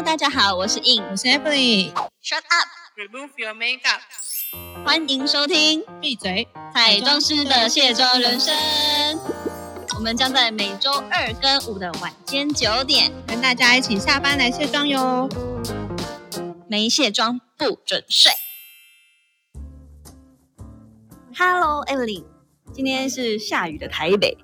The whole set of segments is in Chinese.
Hello，大家好，我是 In，我是 Emily。Shut up，Remove your makeup。欢迎收听闭嘴！彩妆师的卸妆人生。我们将在每周二跟五的晚间九点，跟大家一起下班来卸妆哟。没卸妆不准睡。Hello，Evelyn，今天是下雨的台北。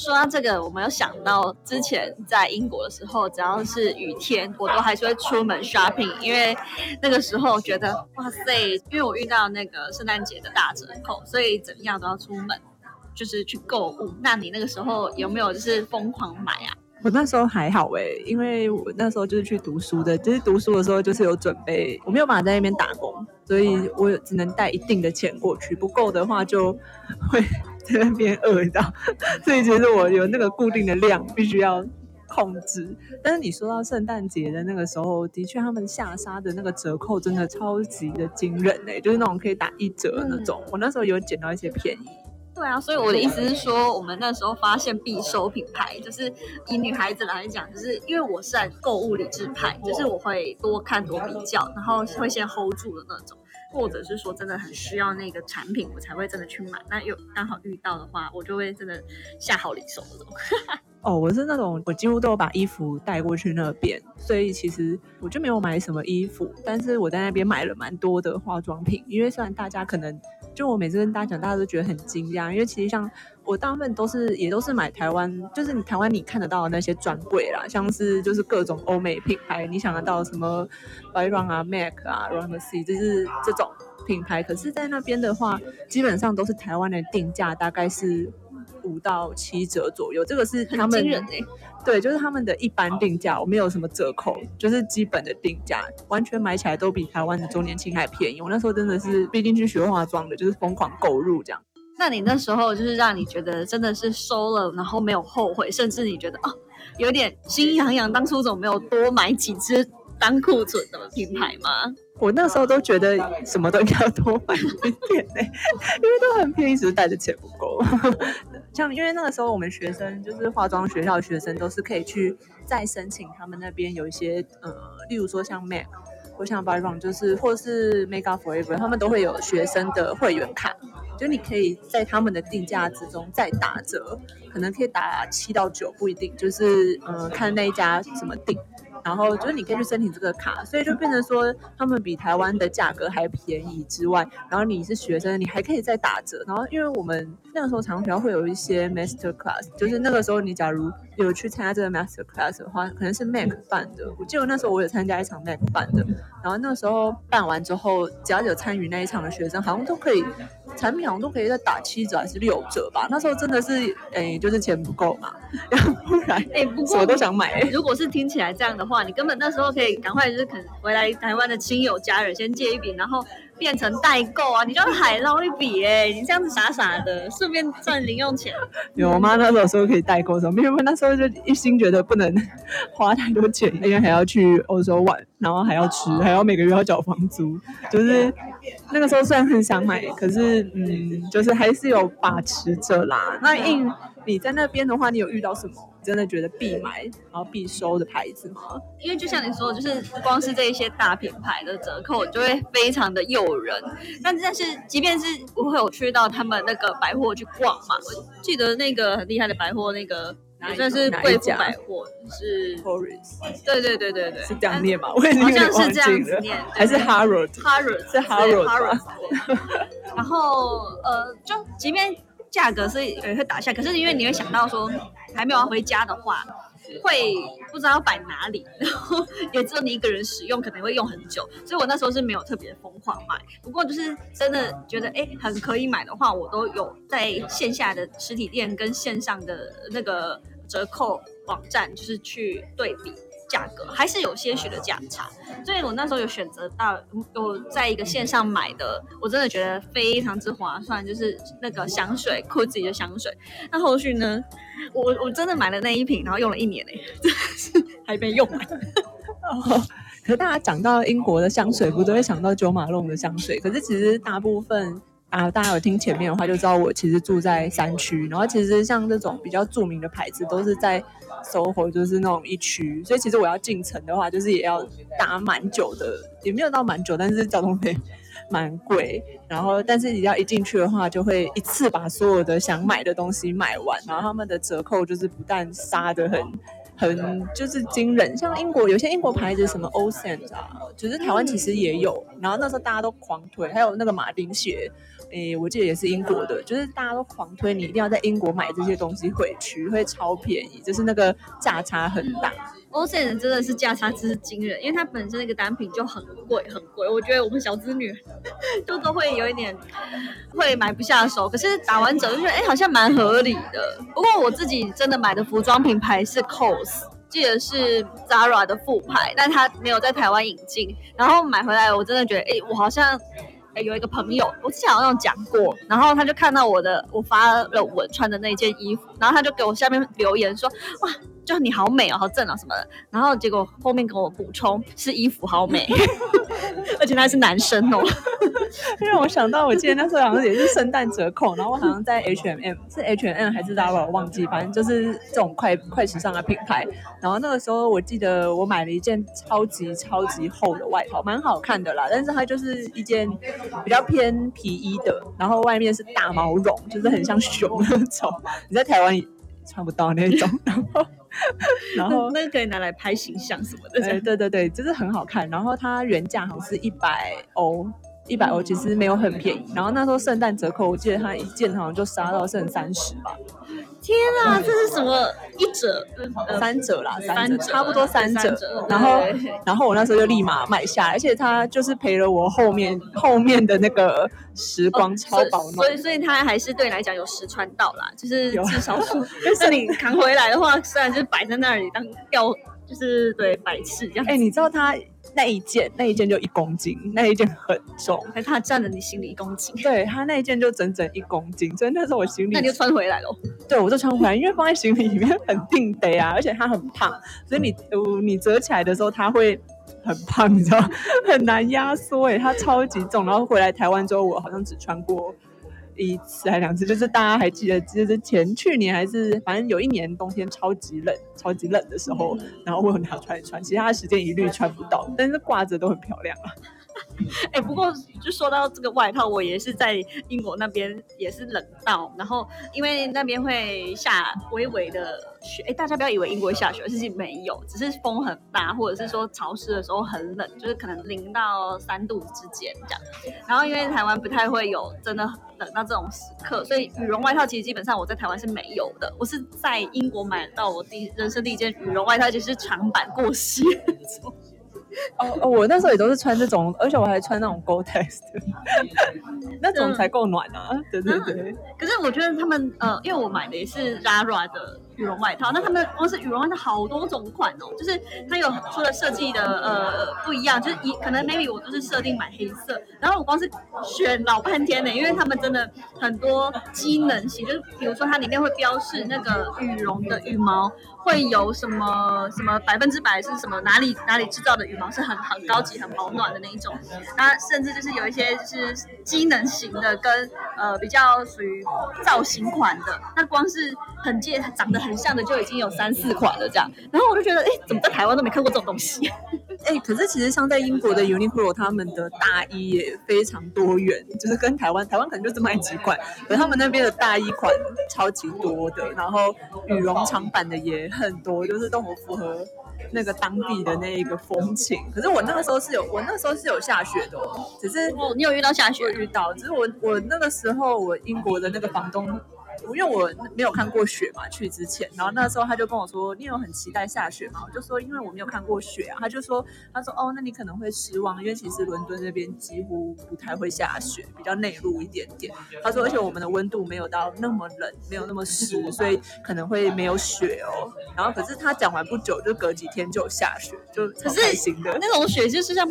说到这个，我们有想到之前在英国的时候，只要是雨天，我都还是会出门 shopping，因为那个时候觉得哇塞，因为我遇到那个圣诞节的大折扣，所以怎么样都要出门，就是去购物。那你那个时候有没有就是疯狂买啊？我那时候还好哎、因为我那时候就是去读书的，就是读书的时候就是有准备，我没有办法在那边打工，所以我只能带一定的钱过去，不够的话就会在那边饿到，所以其实我有那个固定的量必须要控制。但是你说到圣诞节的那个时候，的确他们下杀的那个折扣真的超级的惊人哎、就是那种可以打一折的那种，我那时候有捡到一些便宜。对啊，所以我的意思是说，我们那时候发现必收品牌，就是以女孩子来讲，就是因为我是在购物理智派，就是我会多看多比较，然后会先 hold 住的那种，或者是说真的很需要那个产品，我才会真的去买。那有刚好遇到的话，我就会真的下好离手那种。哦，我是那种我几乎都有把衣服带过去那边，所以其实我就没有买什么衣服，但是我在那边买了蛮多的化妆品。因为虽然大家可能就我每次跟大家讲，大家都觉得很惊讶，因为其实像我大部分都是也都是买台湾，就是你台湾你看得到的那些专柜啦，像是就是各种欧美品牌，你想得到什么 Byron 啊、MAC 啊、r o n d C，就是这种品牌。可是，在那边的话，基本上都是台湾的定价，大概是。五到七折左右，这个是他们惊人哎、对，就是他们的一般定价，我没有什么折扣，就是基本的定价，完全买起来都比台湾的周年庆还便宜。我那时候真的是，毕竟去学化妆的，就是疯狂购入这样。那你那时候就是让你觉得真的是收了，然后没有后悔，甚至你觉得哦，有点心痒痒，当初怎么没有多买几支当库存的品牌吗？我那时候都觉得什么都应该要多买一点呢、因为都很便宜，只是带的钱不够。像因为那个时候我们学生就是化妆学校的学生，都是可以去再申请他们那边有一些呃，例如说像 MAC 或像 Byron，就是或是 Make Up Forever，他们都会有学生的会员卡，就你可以在他们的定价之中再打折，可能可以打七到九，不一定，就是嗯、呃看那一家怎么定。然后就是你可以去申请这个卡，所以就变成说他们比台湾的价格还便宜之外，然后你是学生，你还可以再打折。然后因为我们那个时候长学校会有一些 master class，就是那个时候你假如有去参加这个 master class 的话，可能是 Mac 办的。我记得那时候我有参加一场 Mac 办的，然后那时候办完之后，只要有参与那一场的学生，好像都可以产品好像都可以再打七折还是六折吧。那时候真的是诶，就是钱不够嘛，要不然哎、不过什么都想买、如果是听起来这样的话，你根本那时候可以赶快就是肯回来台湾的亲友家人先借一笔，然后变成代购啊，你就海捞一笔哎、你这样子傻傻的，顺便赚零用钱。有我妈那时候说可以代购什么，因为那时候就一心觉得不能花太多钱，因为还要去欧洲玩，然后还要吃，还要每个月要缴房租，就是那个时候虽然很想买，可是嗯，就是还是有把持着啦。那印你在那边的话，你有遇到什么真的觉得必买然后必收的牌子吗？因为就像你说，就是光是这一些大品牌的折扣就会非常的诱人。但但是，即便是我会有去到他们那个百货去逛嘛，我记得那个很厉害的百货，那个也算是贵妇百货，是，Tourist 对对对对对，是这样念吗？我好像是这样，子念，还是 Harrods？Harrods 是对然后呃，就即便价格是也会打下，可是因为你会想到说还没有回家的话，会不知道摆哪里，然后也只有你一个人使用，可能会用很久，所以我那时候是没有特别疯狂买。不过就是真的觉得哎很可以买的话，我都有在线下的实体店跟线上的那个折扣网站，就是去对比。价格还是有些许的价差，所以我那时候有选择到有在一个线上买的，我真的觉得非常之划算，就是那个香水 c o z y 的香水。那后续呢，我我真的买了那一瓶，然后用了一年嘞、真的是还没用完。哦，可大家讲到英国的香水，不都会想到九马龙的香水？可是其实大部分啊，大家有听前面的话就知道我其实住在山区，然后其实像这种比较著名的牌子都是在 SOHO，就是那种一区，所以其实我要进城的话，就是也要搭蛮久的，也没有到蛮久，但是交通费蛮贵。然后，但是你要一进去的话，就会一次把所有的想买的东西买完，然后他们的折扣就是不但杀的很。很就是惊人，像英国有些英国牌子什么 Ocean 啊，就是台湾其实也有，然后那时候大家都狂推，还有那个马丁鞋，诶，我记得也是英国的，就是大家都狂推，你一定要在英国买这些东西回去，会超便宜，就是那个价差很大。欧线人真的是价差真是惊人，因为它本身那个单品就很贵很贵，我觉得我们小资女 就都会有一点会买不下手。可是打完折就觉得哎好像蛮合理的。不过我自己真的买的服装品牌是 COS，记得是 Zara 的副牌，但它没有在台湾引进。然后买回来我真的觉得哎我好像有一个朋友，我之前好像讲过，然后他就看到我的我发了我穿的那件衣服，然后他就给我下面留言说哇。就你好美哦，好正啊什么的，然后结果后面跟我补充是衣服好美，而且他是男生哦，让我想到我记得那时候好像也是圣诞折扣，然后我好像在 H M M 是 H M M 还是 Zara 我忘记，反正就是这种快快时尚的品牌。然后那个时候我记得我买了一件超级超级厚的外套，蛮好看的啦，但是它就是一件比较偏皮衣的，然后外面是大毛绒，就是很像熊那种。你在台湾穿不到那种，然后。然后那个可以拿来拍形象什么的，对对对对，就是很好看。然后它原价好像是一百欧，一百欧其实没有很便宜。然后那时候圣诞折扣，我记得它一件好像就杀到剩三十吧。天啊，这是什么一折？三折啦，三折，差不多三折。然后，然后我那时候就立马买下，而且它就是陪了我后面后面的那个时光，超保暖。所以，所以它还是对你来讲有实穿到啦，就是至少说，是你扛回来的话，虽然就是摆在那里当吊，就是对摆饰这样。哎，你知道它？那一件，那一件就一公斤，那一件很重，还怕占了你行李一公斤。对他那一件就整整一公斤，所以那时候我行李，那你就穿回来了。对，我就穿回来，因为放在行李里面很定得啊，而且它很胖，所以你呃你折起来的时候它会很胖，你知道，很难压缩哎，它超级重。然后回来台湾之后，我好像只穿过。一次还两次，就是大家还记得，就是前去年还是反正有一年冬天超级冷、超级冷的时候，然后我有拿出来穿，其他时间一律穿不到，但是挂着都很漂亮啊。哎，不过就说到这个外套，我也是在英国那边也是冷到，然后因为那边会下微微的雪，哎，大家不要以为英国下雪，其实没有，只是风很大，或者是说潮湿的时候很冷，就是可能零到三度之间这样。然后因为台湾不太会有真的冷到这种时刻，所以羽绒外套其实基本上我在台湾是没有的。我是在英国买到我第人生第一件羽绒外套，就是长版过膝。哦哦，我那时候也都是穿这种，而且我还穿那种 Gore-Tex 的，那种才够暖啊！对对对。可是我觉得他们呃，因为我买的也是 Zara 的。羽绒外套，那他们光是羽绒外套好多种款哦，就是它有出了设计的呃不一样，就是一可能 maybe 我都是设定买黑色，然后我光是选老半天呢，因为他们真的很多机能型，就是比如说它里面会标示那个羽绒的羽毛会有什么什么百分之百是什么哪里哪里制造的羽毛是很很高级很保暖的那一种，那甚至就是有一些就是机能型的跟呃比较属于造型款的，那光是很介长得很。很像的就已经有三四款了，这样，然后我就觉得，哎，怎么在台湾都没看过这种东西？哎，可是其实像在英国的 Uniqlo，他们的大衣也非常多元，就是跟台湾，台湾可能就只卖几款，可他们那边的大衣款超级多的，然后羽绒长版的也很多，就是都很符合那个当地的那一个风情。可是我那个时候是有，我那时候是有下雪的，哦只是哦，你有遇到下雪？遇到，只是我我那个时候我英国的那个房东。因为我没有看过雪嘛，去之前，然后那时候他就跟我说：“你有很期待下雪吗？”我就说：“因为我没有看过雪啊。”他就说：“他说哦，那你可能会失望，因为其实伦敦这边几乎不太会下雪，比较内陆一点点。”他说：“而且我们的温度没有到那么冷，没有那么湿，所以可能会没有雪哦。”然后可是他讲完不久，就隔几天就有下雪，就超开心的。那种雪就是像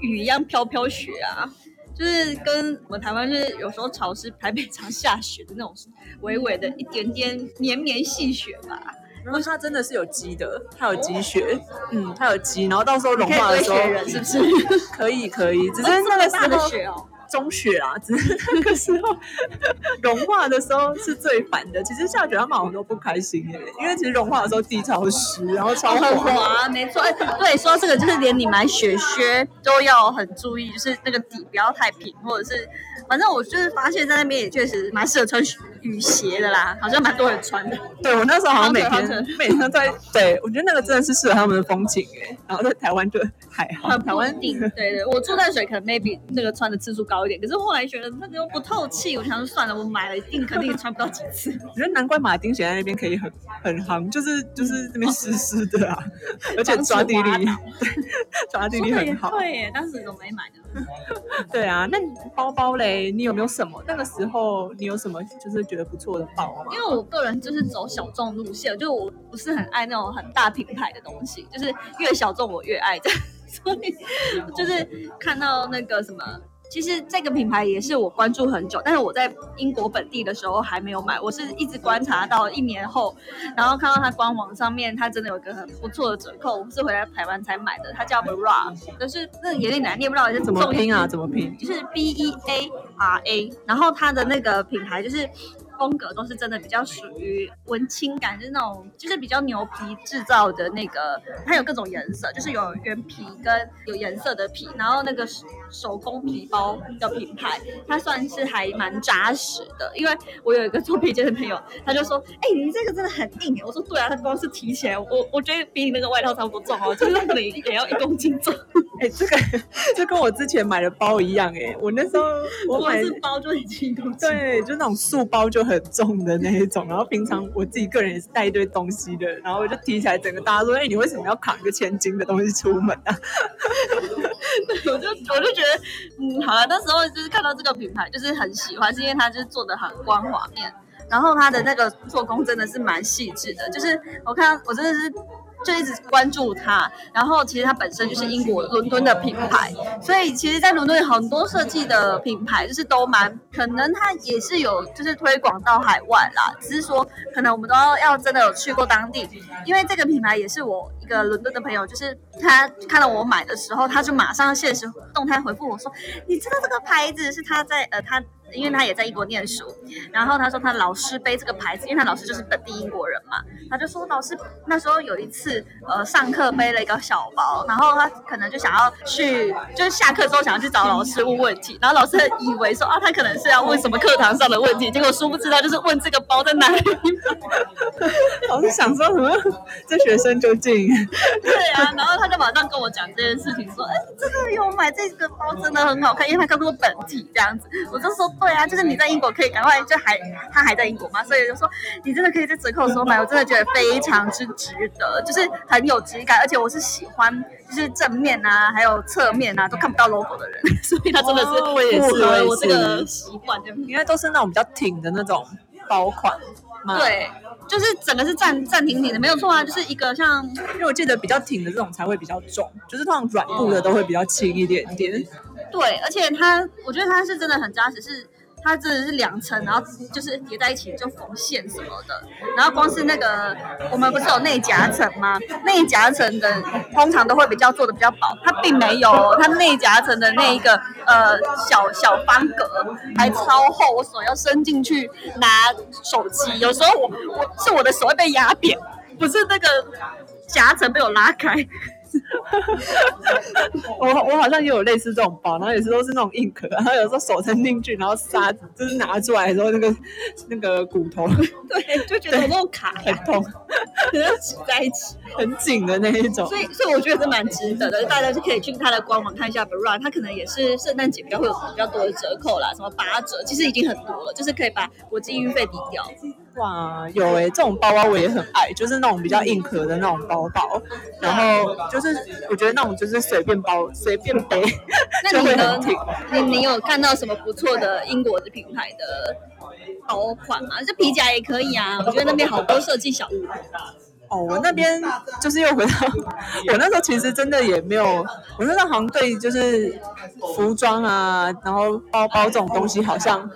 雨一样飘飘雪啊。就是跟我们台湾就是有时候潮湿，台北常下雪的那种微微的一点点绵绵细雪吧。然后它真的是有积的，它有积雪，嗯，它有积，然后到时候融化的时候，是不是？可以可以，只是那个时候，中雪啦，只是那个 时候融化的时候是最烦的。其实下雪他们好像都不开心耶，因为其实融化的时候地超湿，然后超很滑。没错。哎，对，说到这个，就是连你买雪靴都要很注意，就是那个底不要太平，或者是，反正我就是发现，在那边也确实蛮适合穿雨鞋的啦，好像蛮多人穿的。对我那时候好像每天每天都在，对我觉得那个真的是适合他们的风景哎。然后在台湾就还好，很台湾对对，我住淡水可能 maybe 那个穿的次数高一点，可是后来觉得那个又不透气，我想说算了，我买了一定肯定穿不到几次。我觉得难怪马丁鞋在那边可以很很行，就是就是那边湿湿的啊，而且抓地力，对，抓地力很好。对耶，当时怎么没买呢？对啊，那你包包嘞，你有没有什么那个时候你有什么就是觉得不错的包吗因？为我个人就是走小众路线，就是我不是很爱那种很大品牌的东西，就是越小众我越爱的，所以就是看到那个什么。其实这个品牌也是我关注很久，但是我在英国本地的时候还没有买，我是一直观察到一年后，然后看到它官网上面它真的有一个很不错的折扣，我是回来台湾才买的，它叫 Bra，但是那有点难念，不知道是怎么拼啊？怎么拼？就是 B E A R A，然后它的那个品牌就是风格都是真的比较属于文青感，就是那种就是比较牛皮制造的那个，它有各种颜色，就是有原皮跟有颜色的皮，然后那个手工皮包的品牌，它算是还蛮扎实的。因为我有一个做皮件的朋友，他就说：“哎、你这个真的很硬。”我说：“对啊，它光是提起来，我我觉得比你那个外套差不多重哦，就是可能也要一公斤重。哎、这个这跟我之前买的包一样哎、我那时候我买是包就已经一公斤。”对，就那种素包就很重的那一种，然后平常我自己个人也是带一堆东西的，然后我就提起来，整个大家说：“哎、你为什么要扛个千斤的东西出门啊 对我就我就觉得，嗯，好了，那时候就是看到这个品牌，就是很喜欢，是因为它就是做的很光滑面，然后它的那个做工真的是蛮细致的，就是我看我真的是。就一直关注它，然后其实它本身就是英国伦敦的品牌，所以其实，在伦敦有很多设计的品牌，就是都蛮可能它也是有就是推广到海外啦，只是说可能我们都要要真的有去过当地，因为这个品牌也是我个伦敦的朋友，就是他看到我买的时候，他就马上现实动态回复我说：“你知道这个牌子是他在呃他。”因为他也在英国念书，然后他说他老师背这个牌子，因为他老师就是本地英国人嘛，他就说老师那时候有一次呃上课背了一个小包，然后他可能就想要去，就是下课之后想要去找老师问问题，然后老师以为说啊他可能是要问什么课堂上的问题，结果殊不知道就是问这个包在哪里。”老师想说什么？这学生究竟？对啊，然后他就马上跟我讲这件事情，说，哎，真的有买这个包，真的很好看，因为他刚做本体这样子，我就说，对啊，就是你在英国可以赶快，就还他还在英国嘛，所以就说你真的可以在折扣的时候买，我真的觉得非常之值得，就是很有质感，而且我是喜欢就是正面啊，还有侧面啊都看不到 logo 的人，所以他真的是哦我也是符合我这个习惯，对不对应该都是那种比较挺的那种包款。吗？，对，就是整个是站站挺挺的，没有错啊，就是一个像因为我记得比较挺的这种才会比较重，就是那种软布的都会比较轻一点点。对，而且它，我觉得它是真的很扎实，是它真的是两层，然后就是叠在一起就缝线什么的，然后光是那个我们不是有内夹层吗？内夹层的通常都会比较做的比较薄，它并没有，它内夹层的那一个呃小小方格还超厚，我手要伸进去拿手机，有时候我我是我的手会被压扁，不是那个夹层被我拉开。我我好像也有类似这种包，然后也是都是那种硬壳，然后有时候手伸进去，然后沙子就是拿出来的时候，那个那个骨头 对，就觉得有那种卡很，痛，挤在一起。很紧的那一种所。以，所以我觉得是蛮值得的，大家就可以去它的官网看一下 Bra，它可能也是圣诞节比较会有比较多的折扣啦，什么八折，其实已经很多了，就是可以把国际运费抵掉。哇，有诶、这种包包我也很爱，就是那种比较硬壳的那种包包，然后就是我觉得那种就是随便包随便背 就那你呢会很挺。？你你有看到什么不错的英国的品牌的包款吗？这皮夹也可以啊，我觉得那边好多设计小物。哦，我那边就是又回到我那时候，其实真的也没有，我那时候好像对就是服装啊，然后包包这种东西好像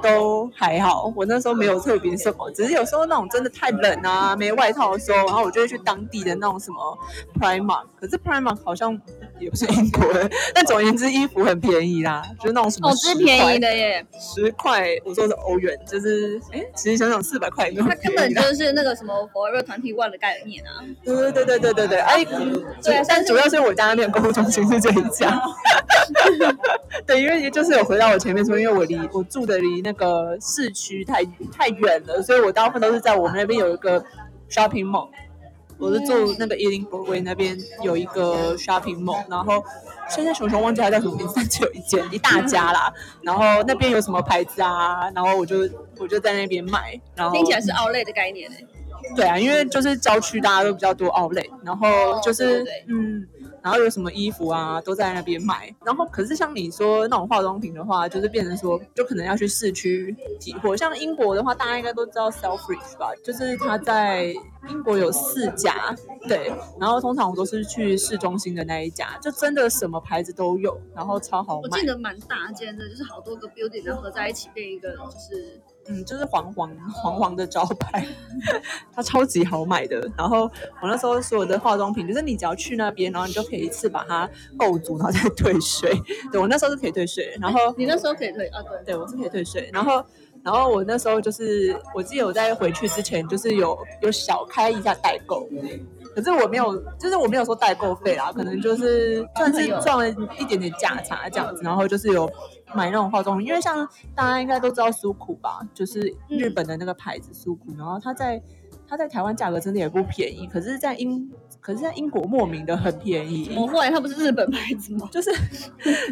都还好。我那时候没有特别什么，只是有时候那种真的太冷啊，没外套的时候，然后我就会去当地的那种什么 Primark，可是 Primark 好像也不是英国的，但总而言之衣服很便宜啦，就是那种什么哦，这是便宜的耶，十块，我说是欧元，就是哎，其实想想四百块也没有它根本就是那个什么 Forever Twenty One 的概念啊。对对对对对对对，哎，对但主要是我家那边购物中心是这一家。对，因为就是有回到我前面说，因为我离我住的离那个市区太太远了，所以我大部分都是在我们那边有一个 shopping mall。我是住那个伊林博威那边有一个 shopping mall，然后现在熊熊忘记它叫什么名字，但只有一间一大家啦。然后那边有什么牌子啊？然后我就我就在那边买，然后听起来是 outlet 的概念诶。对啊，因为就是郊区大家都比较多 outlet，然后就是、嗯，然后有什么衣服啊都在那边买。然后可是像你说那种化妆品的话，就是变成说就可能要去市区提货。像英国的话，大家应该都知道 Selfridge 吧？就是它在英国有四家，对，然后通常我都是去市中心的那一家，就真的什么牌子都有，然后超好买我记。得蛮大间的，就是好多个 building 然后合在一起变一个，就是嗯，就是黄黄黄黄的招牌，它超级好买的。然后我那时候所有的化妆品，就是你只要去那边，然后你就可以一次把它购足，然后再退税。对我那时候是可以退税，然后你那时候可以退啊，对，对我是可以退税，然后。然后我那时候就是，我记得我在回去之前，就是有有小开一下代购，可是我没有，就是我没有说代购费啦，可能就是算是赚了一点点价差这样子，然后就是有买那种化妆品，因为像大家应该都知道苏苦吧，就是日本的那个牌子苏苦，然后它在它在台湾价格真的也不便宜，可是在英可是在英国莫名的很便宜，怎么会？它不是日本牌子吗？就是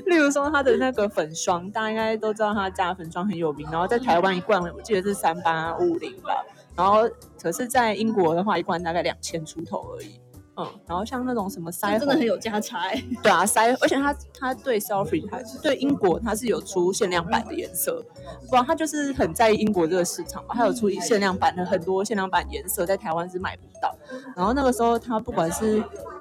例如说它的那个粉霜，大家应该都知道它家粉霜很有名，然后在台湾一罐我记得是三八五零吧，然后可是在英国的话一罐大概两千出头而已。嗯，然后像那种什么腮红，真的很有价差欸。对啊，腮，而且它它对 Selfie 它对英国它是有出限量版的颜色，不然它就是很在意英国这个市场嘛，它有出限量版的很多限量版颜色，在台湾是买不到。然后那个时候它不管是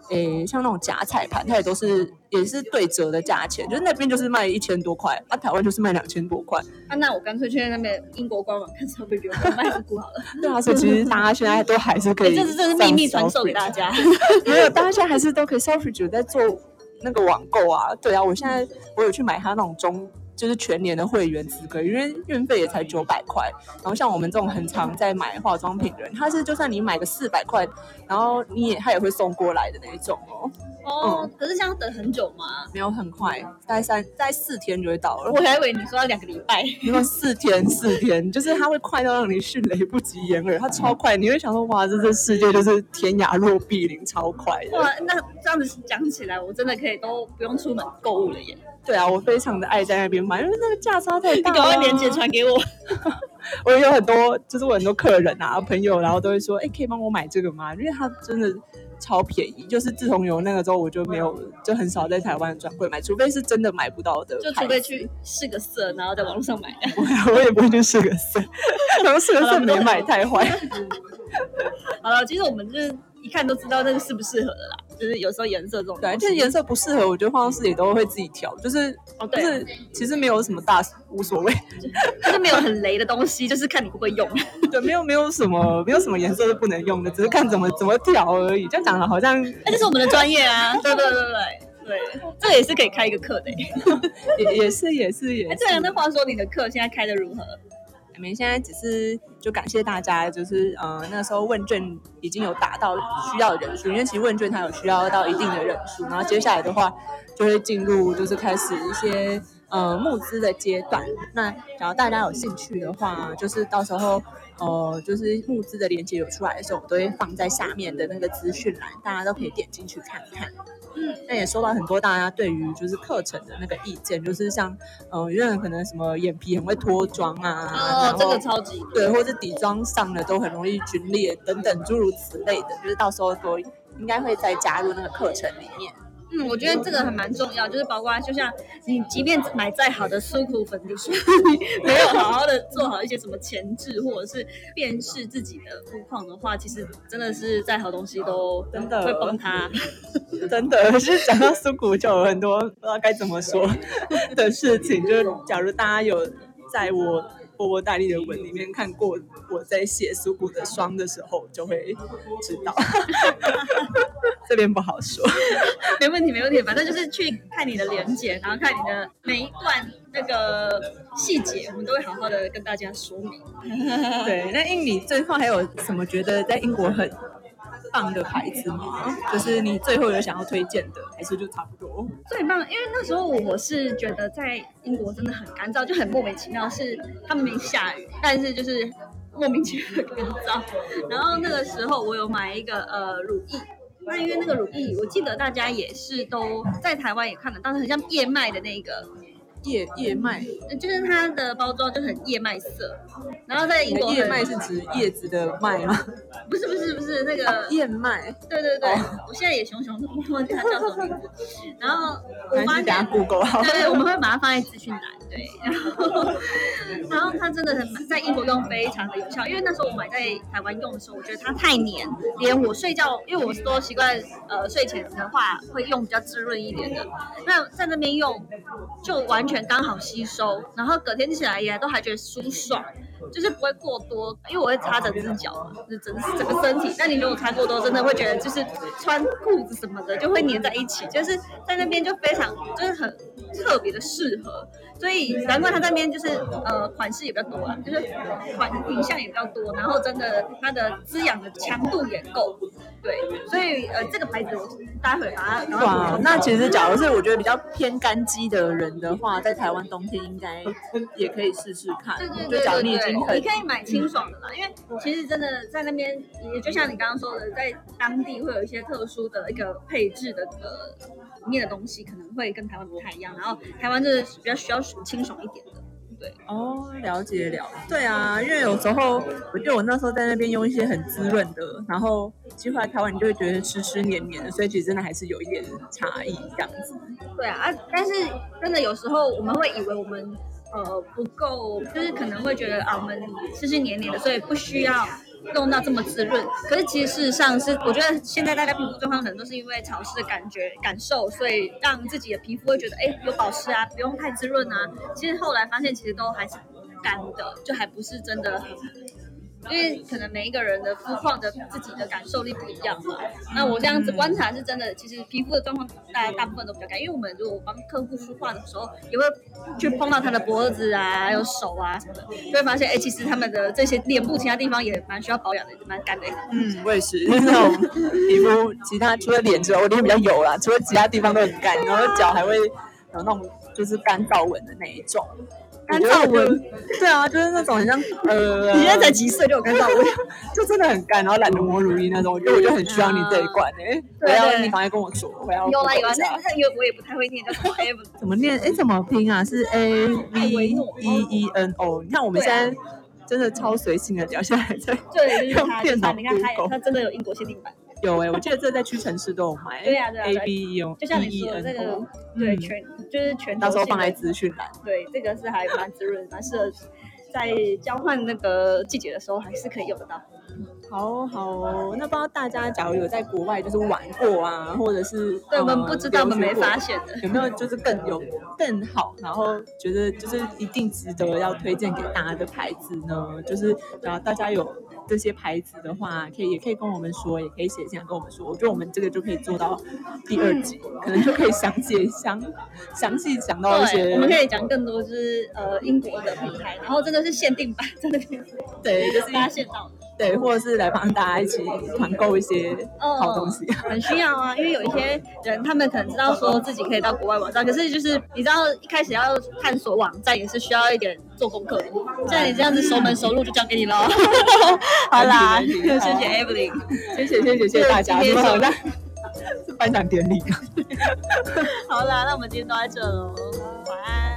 诶像那种假彩盘，它也都是也是对折的价钱，就是那边就是卖一千多块，啊台湾就是卖两千多块。啊，那我干脆去那边英国官网看消费比我卖复古好了。对啊，所以其实大家现在都还是可哎，以，这是这是秘密传授给大。家。没有，大家现在还是都可以有在做那个网购啊。对啊，我现在我有去买他那种中。就是全年的会员资格，因为运费也才九百块。然后像我们这种很常在买化妆品的人，他是就算你买个四百块，然后你也他也会送过来的那一种哦，哦，可是这样等很久吗？没有很快，大概三大概四天就会到了。我还以为你说要两个礼拜。你说四天四天，就是它会快到让你迅雷不及掩耳，它超快，你会想说哇，这这世界就是天涯若比邻，超快的。哇，那这样子讲起来，我真的可以都不用出门购物了耶！对啊，我非常的爱在那边买，因为那个价差太你大你。赶快链接传给我。我有很多，就是我很多客人啊、朋友，然后都会说，哎、可以帮我买这个吗？因为它真的超便宜。就是自从有那个之后，我就没有，就很少在台湾的专柜买，除非是真的买不到的就。除非去试个色，然后在网络上买。我 我也不会去试个色，然后试个色没买太坏。好了，其实我们就是一看都知道那个适不适合的啦。就是有时候颜色这种东对，就是颜色不适合，我觉得化妆师也都会自己调，就是哦，对，就是其实没有什么大无所谓，就是没有很雷的东西，就是看你会不会用。对，没有没有什么没有什么颜色是不能用的，只是看怎么怎么调而已。这样讲的好像 那这是我们的专业啊！对对对对对，这也是可以开一个课的耶。也也是也是也哎，是。对啊，那话说你的课现在开的如何？我们现在只是就感谢大家，就是呃那时候问卷已经有达到需要的人数，因为其实问卷它有需要到一定的人数，然后接下来的话就会进入就是开始一些呃募资的阶段。那然后大家有兴趣的话，就是到时候呃就是募资的链接有出来的时候，我都会放在下面的那个资讯栏，大家都可以点进去看看。嗯，那也收到很多大家对于就是课程的那个意见，就是像呃有人可能什么眼皮很会脱妆啊，然哦，这个超级对，或者底妆上了都很容易皲裂等等诸如此类的，就是到时候都应该会再加入那个课程里面。嗯，我觉得这个还蛮重要，就是包括就像你即便买再好的苏苦粉底霜，你没有好好的做好一些什么前置或者是辨识自己的肤况的话，其实真的是再好东西都真的会崩塌。真的，可是讲到苏谷，就有很多不知道该怎么说的事情。就是假如大家有在我波波大力的文里面看过我在写苏谷的霜的时候，就会知道。这边不好说。没问题，没问题，反正就是去看你的连接，然后看你的每一段那个细节，我们都会好好的跟大家说明。对，那印尼最后还有什么觉得在英国很棒的牌子吗？就是你最后有想要推荐的，还是就差不多？最棒，因为那时候我是觉得在英国真的很干燥，就很莫名其妙，是他们没下雨，但是就是莫名其妙的干燥。然后那个时候我有买一个呃乳液，那因为那个乳液，我记得大家也是都在台湾也看得到，很像燕麦的那个，叶叶麦，就是它的包装就很燕麦色，然后在英国很叶麦是指叶子的麦吗？不是不是不是那个燕麦，对对对，哦我现在也熊熊的忘记它叫什么名字。然后 我发现，Google 好。对对，我们会把它放在资讯栏，对。然后，然后它真的很在英国用非常的有效，因为那时候我买在台湾用的时候，我觉得它太黏，连我睡觉，因为我是都习惯呃睡前的话会用比较滋润一点的，那在那边用就完全刚好吸收，然后隔天起来也都还觉得舒爽。就是不会过多，因为我会擦整只脚嘛，就是整整个身体。但你如果擦过多，真的会觉得就是穿裤子什么的就会粘在一起，就是在那边就非常就是很特别的适合。所以难怪它那边就是呃款式也比较多啊，就是款品相也比较多，然后真的它的滋养的强度也够。对，所以呃这个牌子我待会把它哇，那其实假如是我觉得比较偏干肌的人的话，在台湾冬天应该也可以试试看。对对就假如你你可以买清爽的啦，因为其实真的在那边，也就像你刚刚说的，在当地会有一些特殊的一个配置的呃里面的东西，可能会跟台湾不太一样。然后台湾就是比较需要清爽一点的，对。哦，了解了解。对啊，因为有时候我记得我那时候在那边用一些很滋润的，然后其实回来台湾你就会觉得湿湿黏黏的，所以其实真的还是有一点差异这样子。对啊，啊，但是真的有时候我们会以为我们呃不够，就是可能会觉得啊我们湿湿黏黏的，所以不需要弄到这么滋润。可是其实事实上是，我觉得现在大家皮肤状况可能都是因为潮湿的感觉感受，所以让自己的皮肤会觉得哎有保湿啊，不用太滋润啊。其实后来发现其实都还是干的，就还不是真的很。因为可能每一个人的肤况的自己的感受力不一样嘛。那我这样子观察是真的，其实皮肤的状况大家大部分都比较干。因为我们如果帮客户梳化的时候，也会去碰到他的脖子啊，还有手啊什么的，就会发现，哎、其实他们的这些脸部其他地方也蛮需要保养的，也蛮干的。嗯，我也是，就是那种皮肤，其他除了脸之外，我脸比较油啦，除了其他地方都很干，然后脚还会有那种就是干燥纹的那一种。干燥纹？对啊，就是那种很像呃，你现在才几岁就有干燥纹？就真的很干，然后懒得抹乳液那种，我觉得我就很需要你这一罐哎、我要你赶快跟我说，我要有啦有啦，Google 一下那那有我也不太会念，叫什么 Evan。怎么念？哎，怎么拼啊？是 A V E E N O。你看我们现在真的超随性的聊下来，在用电脑它，你看它它真的有英国限定版。有哎、我记得这在屈臣氏都有卖。对啊对啊 A 啊 B E O 就像你 E 说 E 的这个对，嗯全就是全到时候放在资讯栏。对，这个是还蛮滋润，蛮适合在交换那个季节的时候还是可以用得到。好好哦，那不知道大家假如有在国外就是玩过啊，或者是对，我们呃不知道，我们没发现的。有没有就是更有更好，然后觉得就是一定值得要推荐给大家的牌子呢？就是然后大家有这些牌子的话，可以也可以跟我们说，也可以写信跟我们说。我觉得我们这个就可以做到第二集，可能就可以详细详详细讲到一些，我们可以讲更多，就是呃英国的品牌，然后真的是限定版，真的是对，就是发现到的。对，或者是来帮大家一起团购一些哦好东西。很需要啊，因为有一些人他们可能知道说自己可以到国外网站，可是就是你知道一开始要探索网站也是需要一点做功课的。像你这样子熟门熟路就交给你喽。好啦，谢谢 Evelyn。谢谢谢谢谢谢大家，今天好像是颁奖典礼。好啦，那我们今天都在这喽，晚安。